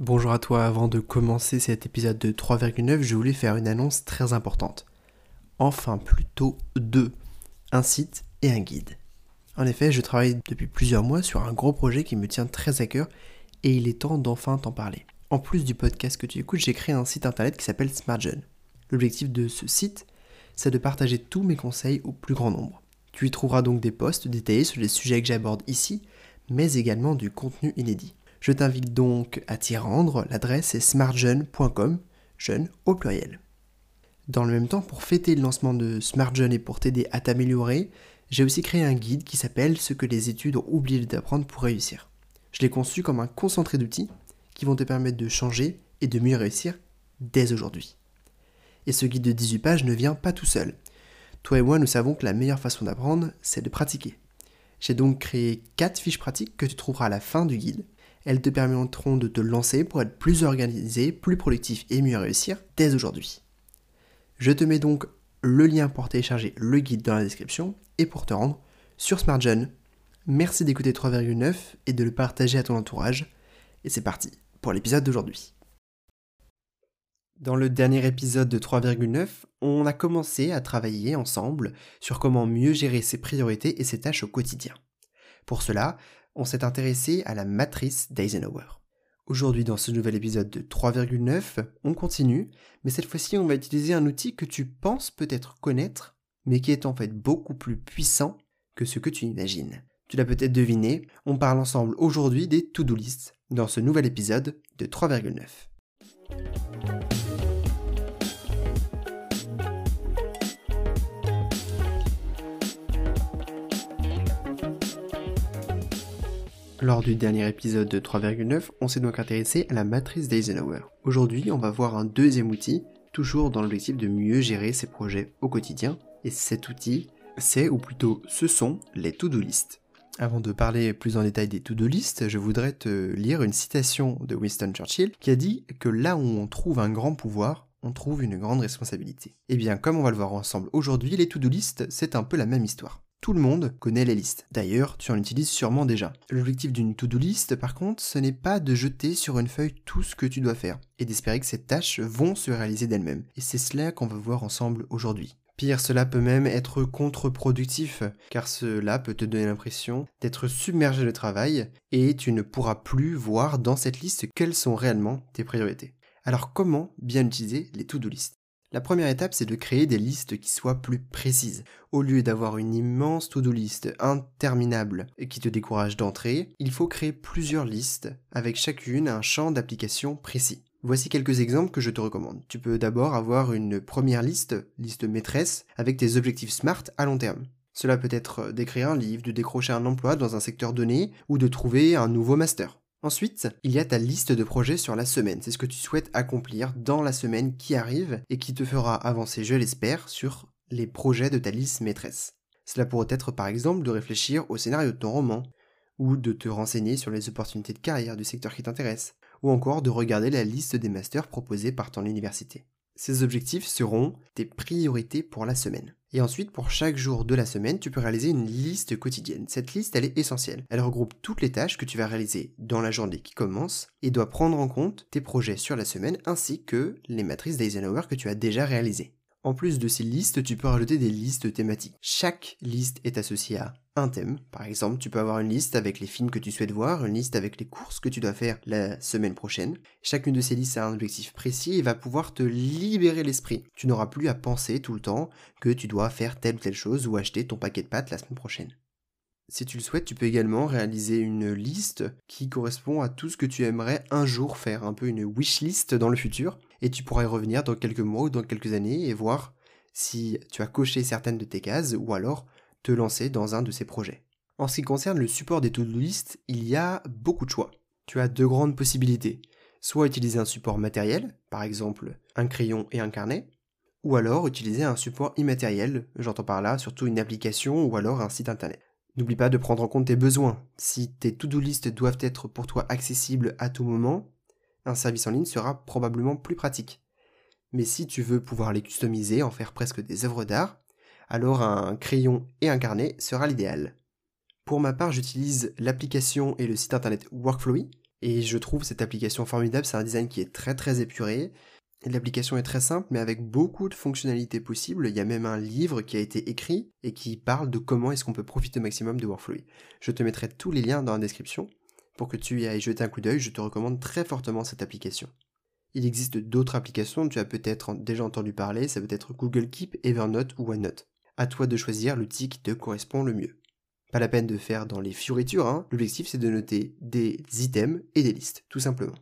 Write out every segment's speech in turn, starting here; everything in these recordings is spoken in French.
Bonjour à toi, avant de commencer cet épisode de 3,9, je voulais faire une annonce très importante. Enfin plutôt deux, un site et un guide. En effet, je travaille depuis plusieurs mois sur un gros projet qui me tient très à cœur et il est temps d'enfin t'en parler. En plus du podcast que tu écoutes, j'ai créé un site internet qui s'appelle SmartJeune. L'objectif de ce site, c'est de partager tous mes conseils au plus grand nombre. Tu y trouveras donc des posts détaillés sur les sujets que j'aborde ici, mais également du contenu inédit. Je t'invite donc à t'y rendre, l'adresse est smartjeune.com, jeune au pluriel. Dans le même temps, pour fêter le lancement de SmartJeune et pour t'aider à t'améliorer, j'ai aussi créé un guide qui s'appelle Ce que les études ont oublié d'apprendre pour réussir. Je l'ai conçu comme un concentré d'outils qui vont te permettre de changer et de mieux réussir dès aujourd'hui. Et ce guide de 18 pages ne vient pas tout seul. Toi et moi, nous savons que la meilleure façon d'apprendre, c'est de pratiquer. J'ai donc créé 4 fiches pratiques que tu trouveras à la fin du guide elles te permettront de te lancer pour être plus organisé, plus productif et mieux réussir dès aujourd'hui. Je te mets donc le lien pour télécharger le guide dans la description et pour te rendre sur SmartGen. Merci d'écouter 3,9 et de le partager à ton entourage. Et c'est parti pour l'épisode d'aujourd'hui. Dans le dernier épisode de 3,9, on a commencé à travailler ensemble sur comment mieux gérer ses priorités et ses tâches au quotidien. Pour cela, on s'est intéressé à la matrice d'Eisenhower. Aujourd'hui, dans ce nouvel épisode de 3,9, on continue, mais cette fois-ci, on va utiliser un outil que tu penses peut-être connaître, mais qui est en fait beaucoup plus puissant que ce que tu imagines. Tu l'as peut-être deviné, on parle ensemble aujourd'hui des to-do lists dans ce nouvel épisode de 3,9. Lors du dernier épisode de 3,9, on s'est donc intéressé à la matrice d'Eisenhower. Aujourd'hui, on va voir un deuxième outil, toujours dans l'objectif de mieux gérer ses projets au quotidien. Et cet outil, c'est, ou plutôt ce sont, les to-do list. Avant de parler plus en détail des to-do list, je voudrais te lire une citation de Winston Churchill qui a dit que là où on trouve un grand pouvoir, on trouve une grande responsabilité. Et eh bien, comme on va le voir ensemble aujourd'hui, les to-do list, c'est un peu la même histoire. Tout le monde connaît les listes. D'ailleurs, tu en utilises sûrement déjà. L'objectif d'une to-do list, par contre, ce n'est pas de jeter sur une feuille tout ce que tu dois faire et d'espérer que ces tâches vont se réaliser d'elles-mêmes. Et c'est cela qu'on va voir ensemble aujourd'hui. Pire, cela peut même être contre-productif, car cela peut te donner l'impression d'être submergé de travail et tu ne pourras plus voir dans cette liste quelles sont réellement tes priorités. Alors comment bien utiliser les to-do list? La première étape, c'est de créer des listes qui soient plus précises. Au lieu d'avoir une immense to-do list interminable qui te décourage d'entrer, il faut créer plusieurs listes avec chacune un champ d'application précis. Voici quelques exemples que je te recommande. Tu peux d'abord avoir une première liste, liste maîtresse, avec tes objectifs SMART à long terme. Cela peut être d'écrire un livre, de décrocher un emploi dans un secteur donné ou de trouver un nouveau master. Ensuite, il y a ta liste de projets sur la semaine. C'est ce que tu souhaites accomplir dans la semaine qui arrive et qui te fera avancer, je l'espère, sur les projets de ta liste maîtresse. Cela pourrait être par exemple de réfléchir au scénario de ton roman, ou de te renseigner sur les opportunités de carrière du secteur qui t'intéresse, ou encore de regarder la liste des masters proposés par ton université. Ces objectifs seront tes priorités pour la semaine. Et ensuite, pour chaque jour de la semaine, tu peux réaliser une liste quotidienne. Cette liste, elle est essentielle. Elle regroupe toutes les tâches que tu vas réaliser dans la journée qui commence et doit prendre en compte tes projets sur la semaine ainsi que les matrices d'Eisenhower que tu as déjà réalisées. En plus de ces listes, tu peux rajouter des listes thématiques. Chaque liste est associée à un thème. Par exemple, tu peux avoir une liste avec les films que tu souhaites voir, une liste avec les courses que tu dois faire la semaine prochaine. Chacune de ces listes a un objectif précis et va pouvoir te libérer l'esprit. Tu n'auras plus à penser tout le temps que tu dois faire telle ou telle chose ou acheter ton paquet de pâtes la semaine prochaine. Si tu le souhaites, tu peux également réaliser une liste qui correspond à tout ce que tu aimerais un jour faire, un peu une wish list dans le futur, et tu pourras y revenir dans quelques mois ou dans quelques années et voir si tu as coché certaines de tes cases ou alors te lancer dans un de ces projets. En ce qui concerne le support des to-do list, il y a beaucoup de choix. Tu as deux grandes possibilités. Soit utiliser un support matériel, par exemple un crayon et un carnet, ou alors utiliser un support immatériel, j'entends par là surtout une application ou alors un site internet. N'oublie pas de prendre en compte tes besoins. Si tes to-do list doivent être pour toi accessibles à tout moment, un service en ligne sera probablement plus pratique. Mais si tu veux pouvoir les customiser, en faire presque des œuvres d'art, alors un crayon et un carnet sera l'idéal. Pour ma part, j'utilise l'application et le site internet Workflowy, Et je trouve cette application formidable, c'est un design qui est très très épuré. L'application est très simple, mais avec beaucoup de fonctionnalités possibles. Il y a même un livre qui a été écrit et qui parle de comment est-ce qu'on peut profiter au maximum de Workflowy. Je te mettrai tous les liens dans la description pour que tu y ailles jeter un coup d'œil. Je te recommande très fortement cette application. Il existe d'autres applications, tu as peut-être déjà entendu parler, ça peut être Google Keep, Evernote ou OneNote. À toi de choisir l'outil qui te correspond le mieux. Pas la peine de faire dans les fioritures, hein. l'objectif c'est de noter des items et des listes, tout simplement.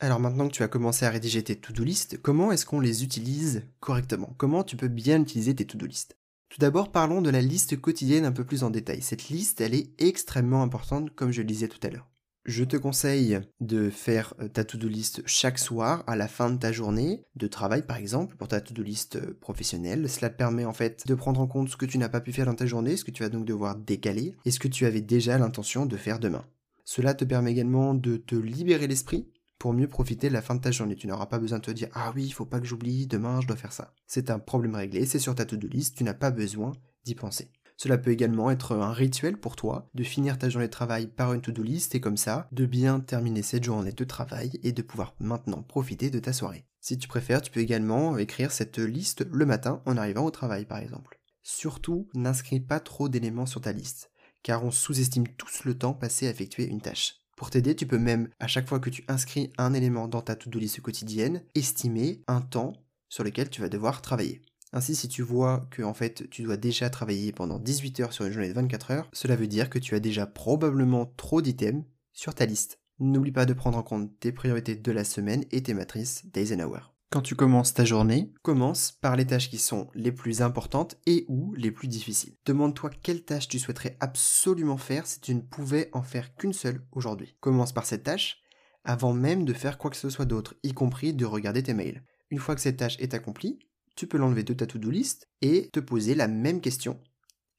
Alors maintenant que tu as commencé à rédiger tes to-do list, comment est-ce qu'on les utilise correctement? Comment tu peux bien utiliser tes to-do list? Tout d'abord, parlons de la liste quotidienne un peu plus en détail. Cette liste, elle est extrêmement importante comme je le disais tout à l'heure. Je te conseille de faire euh, ta to-do list chaque soir à la fin de ta journée de travail par exemple pour ta to-do list euh, professionnelle. Cela te permet en fait de prendre en compte ce que tu n'as pas pu faire dans ta journée, ce que tu vas donc devoir décaler et ce que tu avais déjà l'intention de faire demain. Cela te permet également de te libérer l'esprit pour mieux profiter de la fin de ta journée. Tu n'auras pas besoin de te dire ah oui, il faut pas que j'oublie, demain je dois faire ça. C'est un problème réglé, c'est sur ta to-do list, tu n'as pas besoin d'y penser. Cela peut également être un rituel pour toi de finir ta journée de travail par une to-do list et comme ça, de bien terminer cette journée de travail et de pouvoir maintenant profiter de ta soirée. Si tu préfères, tu peux également écrire cette liste le matin en arrivant au travail par exemple. Surtout, n'inscris pas trop d'éléments sur ta liste, car on sous-estime tous le temps passé à effectuer une tâche. Pour t'aider, tu peux même, à chaque fois que tu inscris un élément dans ta to-do list quotidienne, estimer un temps sur lequel tu vas devoir travailler. Ainsi, si tu vois que en fait tu dois déjà travailler pendant 18 heures sur une journée de 24 heures, cela veut dire que tu as déjà probablement trop d'items sur ta liste. N'oublie pas de prendre en compte tes priorités de la semaine et tes matrices Hours. Quand tu commences ta journée, commence par les tâches qui sont les plus importantes et ou les plus difficiles. Demande-toi quelle tâche tu souhaiterais absolument faire si tu ne pouvais en faire qu'une seule aujourd'hui. Commence par cette tâche avant même de faire quoi que ce soit d'autre, y compris de regarder tes mails. Une fois que cette tâche est accomplie, tu peux l'enlever de ta to-do list et te poser la même question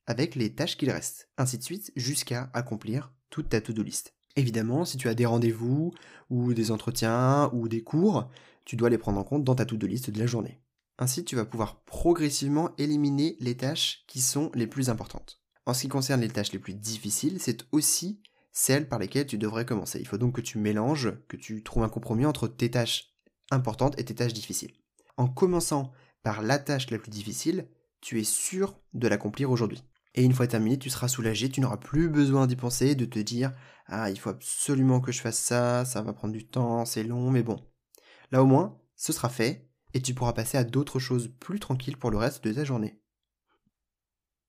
avec les tâches qu'il reste, ainsi de suite jusqu'à accomplir toute ta to-do list. Évidemment, si tu as des rendez-vous ou des entretiens ou des cours, tu dois les prendre en compte dans ta to-do list de la journée. Ainsi, tu vas pouvoir progressivement éliminer les tâches qui sont les plus importantes. En ce qui concerne les tâches les plus difficiles, c'est aussi celles par lesquelles tu devrais commencer. Il faut donc que tu mélanges, que tu trouves un compromis entre tes tâches importantes et tes tâches difficiles. En commençant par la tâche la plus difficile, tu es sûr de l'accomplir aujourd'hui. Et une fois terminé, tu seras soulagé, tu n'auras plus besoin d'y penser, de te dire Ah, il faut absolument que je fasse ça, ça va prendre du temps, c'est long, mais bon. Là au moins, ce sera fait, et tu pourras passer à d'autres choses plus tranquilles pour le reste de ta journée.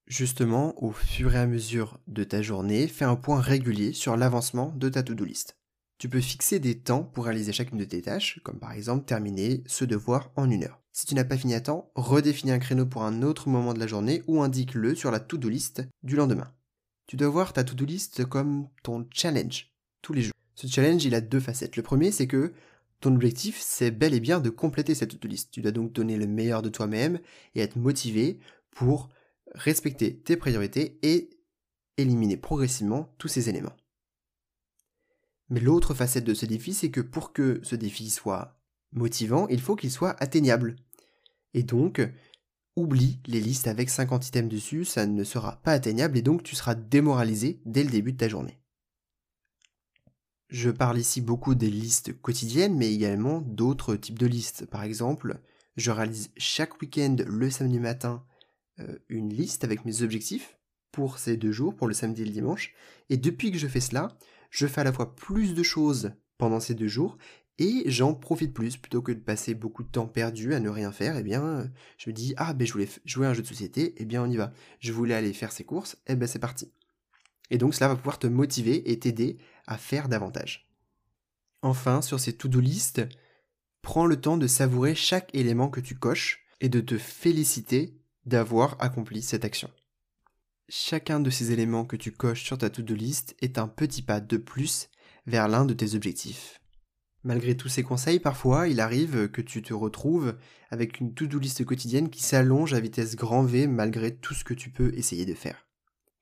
Justement, au fur et à mesure de ta journée, fais un point régulier sur l'avancement de ta to-do list. Tu peux fixer des temps pour réaliser chacune de tes tâches, comme par exemple terminer ce devoir en une heure. Si tu n'as pas fini à temps, redéfinis un créneau pour un autre moment de la journée ou indique-le sur la to-do list du lendemain. Tu dois voir ta to-do list comme ton challenge tous les jours. Ce challenge, il a deux facettes. Le premier, c'est que ton objectif, c'est bel et bien de compléter cette to-do list. Tu dois donc donner le meilleur de toi-même et être motivé pour respecter tes priorités et éliminer progressivement tous ces éléments. Mais l'autre facette de ce défi, c'est que pour que ce défi soit motivant, il faut qu'il soit atteignable. Et donc, oublie les listes avec 50 items dessus, ça ne sera pas atteignable et donc tu seras démoralisé dès le début de ta journée. Je parle ici beaucoup des listes quotidiennes, mais également d'autres types de listes. Par exemple, je réalise chaque week-end le samedi matin euh, une liste avec mes objectifs pour ces deux jours, pour le samedi et le dimanche. Et depuis que je fais cela, je fais à la fois plus de choses pendant ces deux jours et j'en profite plus plutôt que de passer beaucoup de temps perdu à ne rien faire. Eh bien, je me dis ah ben je voulais jouer à un jeu de société, eh bien on y va. Je voulais aller faire ses courses, eh ben c'est parti. Et donc cela va pouvoir te motiver et t'aider à faire davantage. Enfin, sur ces to-do list, prends le temps de savourer chaque élément que tu coches et de te féliciter d'avoir accompli cette action. Chacun de ces éléments que tu coches sur ta to-do list est un petit pas de plus vers l'un de tes objectifs. Malgré tous ces conseils, parfois, il arrive que tu te retrouves avec une to-do list quotidienne qui s'allonge à vitesse grand V malgré tout ce que tu peux essayer de faire.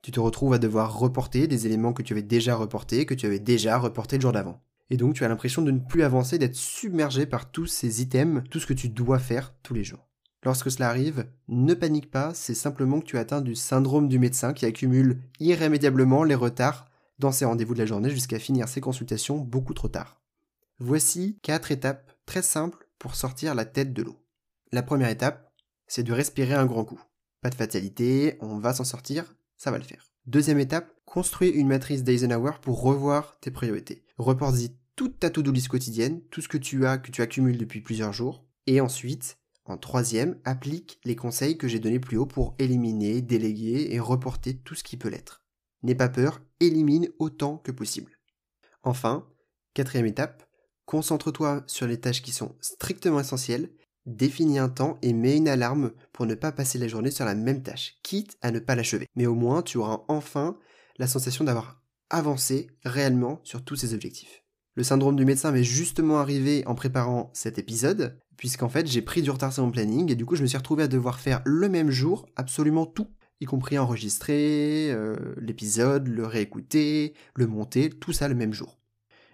Tu te retrouves à devoir reporter des éléments que tu avais déjà reportés, que tu avais déjà reportés le jour d'avant. Et donc tu as l'impression de ne plus avancer, d'être submergé par tous ces items, tout ce que tu dois faire tous les jours. Lorsque cela arrive, ne panique pas, c'est simplement que tu atteins du syndrome du médecin qui accumule irrémédiablement les retards dans ses rendez-vous de la journée jusqu'à finir ses consultations beaucoup trop tard. Voici quatre étapes très simples pour sortir la tête de l'eau. La première étape, c'est de respirer un grand coup. Pas de fatalité, on va s'en sortir, ça va le faire. Deuxième étape, construis une matrice d'Eisenhower pour revoir tes priorités. Reporte-y toute ta to-do list quotidienne, tout ce que tu as, que tu accumules depuis plusieurs jours. Et ensuite, en troisième, applique les conseils que j'ai donnés plus haut pour éliminer, déléguer et reporter tout ce qui peut l'être. N'aie pas peur, élimine autant que possible. Enfin, quatrième étape, concentre-toi sur les tâches qui sont strictement essentielles, définis un temps et mets une alarme pour ne pas passer la journée sur la même tâche, quitte à ne pas l'achever. Mais au moins, tu auras enfin la sensation d'avoir avancé réellement sur tous ces objectifs. Le syndrome du médecin m'est justement arrivé en préparant cet épisode, puisqu'en fait j'ai pris du retard sur mon planning et du coup je me suis retrouvé à devoir faire le même jour absolument tout, y compris enregistrer euh, l'épisode, le réécouter, le monter, tout ça le même jour.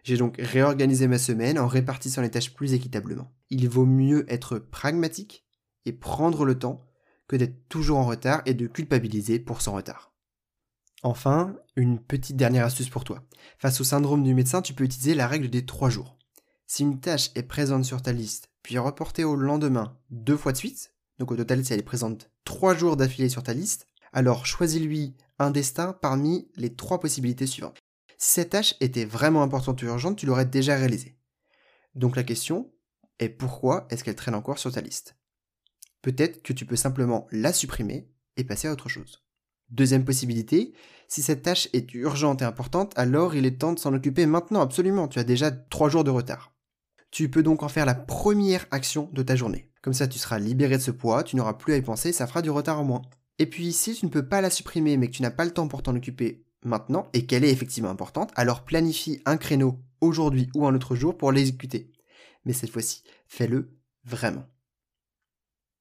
J'ai donc réorganisé ma semaine en répartissant les tâches plus équitablement. Il vaut mieux être pragmatique et prendre le temps que d'être toujours en retard et de culpabiliser pour son retard. Enfin, une petite dernière astuce pour toi. Face au syndrome du médecin, tu peux utiliser la règle des trois jours. Si une tâche est présente sur ta liste, puis reportée au lendemain deux fois de suite, donc au total si elle est présente trois jours d'affilée sur ta liste, alors choisis-lui un destin parmi les trois possibilités suivantes. Si cette tâche était vraiment importante ou urgente, tu l'aurais déjà réalisée. Donc la question est pourquoi est-ce qu'elle traîne encore sur ta liste? Peut-être que tu peux simplement la supprimer et passer à autre chose. Deuxième possibilité, si cette tâche est urgente et importante, alors il est temps de s'en occuper maintenant, absolument, tu as déjà trois jours de retard. Tu peux donc en faire la première action de ta journée. Comme ça, tu seras libéré de ce poids, tu n'auras plus à y penser, ça fera du retard en moins. Et puis, si tu ne peux pas la supprimer, mais que tu n'as pas le temps pour t'en occuper maintenant, et qu'elle est effectivement importante, alors planifie un créneau aujourd'hui ou un autre jour pour l'exécuter. Mais cette fois-ci, fais-le vraiment.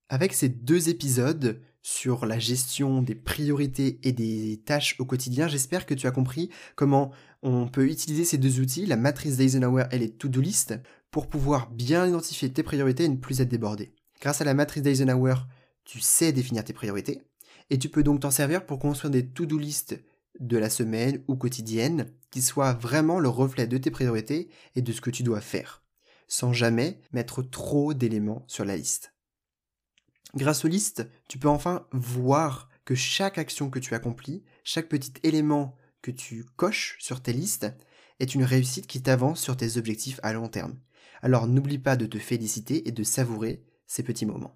Avec ces deux épisodes, sur la gestion des priorités et des tâches au quotidien. J'espère que tu as compris comment on peut utiliser ces deux outils, la matrice d'Eisenhower et les to-do list, pour pouvoir bien identifier tes priorités et ne plus être débordé. Grâce à la matrice d'Eisenhower, tu sais définir tes priorités et tu peux donc t'en servir pour construire des to-do list de la semaine ou quotidienne qui soient vraiment le reflet de tes priorités et de ce que tu dois faire, sans jamais mettre trop d'éléments sur la liste. Grâce aux listes, tu peux enfin voir que chaque action que tu accomplis, chaque petit élément que tu coches sur tes listes, est une réussite qui t'avance sur tes objectifs à long terme. Alors n'oublie pas de te féliciter et de savourer ces petits moments.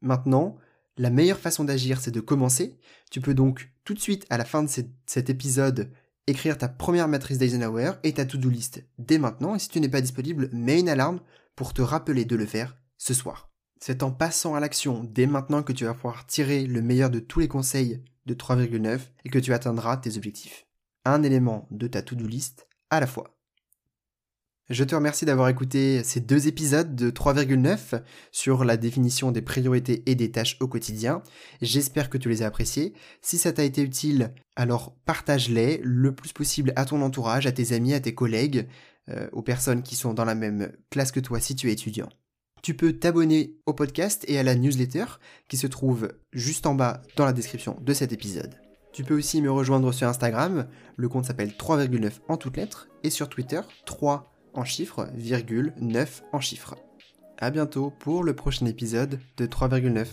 Maintenant, la meilleure façon d'agir, c'est de commencer. Tu peux donc tout de suite, à la fin de cet épisode, écrire ta première matrice d'Eisenhower et ta to-do list dès maintenant. Et si tu n'es pas disponible, mets une alarme pour te rappeler de le faire ce soir. C'est en passant à l'action dès maintenant que tu vas pouvoir tirer le meilleur de tous les conseils de 3,9 et que tu atteindras tes objectifs. Un élément de ta to-do list à la fois. Je te remercie d'avoir écouté ces deux épisodes de 3,9 sur la définition des priorités et des tâches au quotidien. J'espère que tu les as appréciés. Si ça t'a été utile, alors partage-les le plus possible à ton entourage, à tes amis, à tes collègues, euh, aux personnes qui sont dans la même classe que toi si tu es étudiant. Tu peux t'abonner au podcast et à la newsletter qui se trouve juste en bas dans la description de cet épisode. Tu peux aussi me rejoindre sur Instagram, le compte s'appelle 3,9 en toutes lettres, et sur Twitter, 3 en chiffres, virgule 9 en chiffres. A bientôt pour le prochain épisode de 3,9.